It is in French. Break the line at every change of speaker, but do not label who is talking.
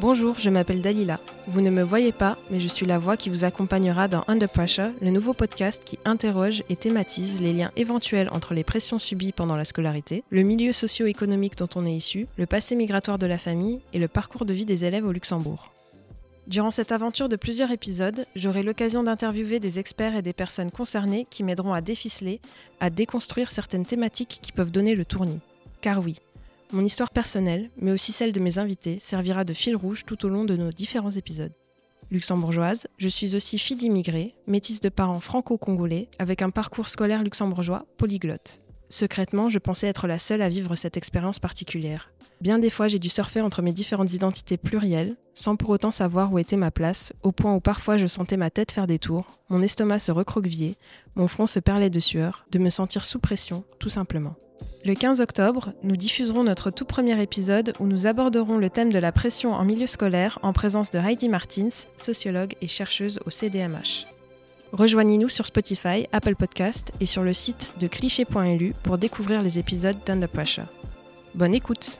Bonjour, je m'appelle Dalila. Vous ne me voyez pas, mais je suis la voix qui vous accompagnera dans Under Pressure, le nouveau podcast qui interroge et thématise les liens éventuels entre les pressions subies pendant la scolarité, le milieu socio-économique dont on est issu, le passé migratoire de la famille et le parcours de vie des élèves au Luxembourg. Durant cette aventure de plusieurs épisodes, j'aurai l'occasion d'interviewer des experts et des personnes concernées qui m'aideront à déficeler, à déconstruire certaines thématiques qui peuvent donner le tournis. Car oui, mon histoire personnelle, mais aussi celle de mes invités, servira de fil rouge tout au long de nos différents épisodes. Luxembourgeoise, je suis aussi fille d'immigrés, métisse de parents franco-congolais, avec un parcours scolaire luxembourgeois polyglotte. Secrètement, je pensais être la seule à vivre cette expérience particulière. Bien des fois, j'ai dû surfer entre mes différentes identités plurielles, sans pour autant savoir où était ma place, au point où parfois je sentais ma tête faire des tours, mon estomac se recroqueviller, mon front se perlait de sueur, de me sentir sous pression, tout simplement. Le 15 octobre, nous diffuserons notre tout premier épisode où nous aborderons le thème de la pression en milieu scolaire en présence de Heidi Martins, sociologue et chercheuse au CDMH. Rejoignez-nous sur Spotify, Apple Podcast et sur le site de cliché.lu pour découvrir les épisodes d'Under Pressure. Bonne écoute!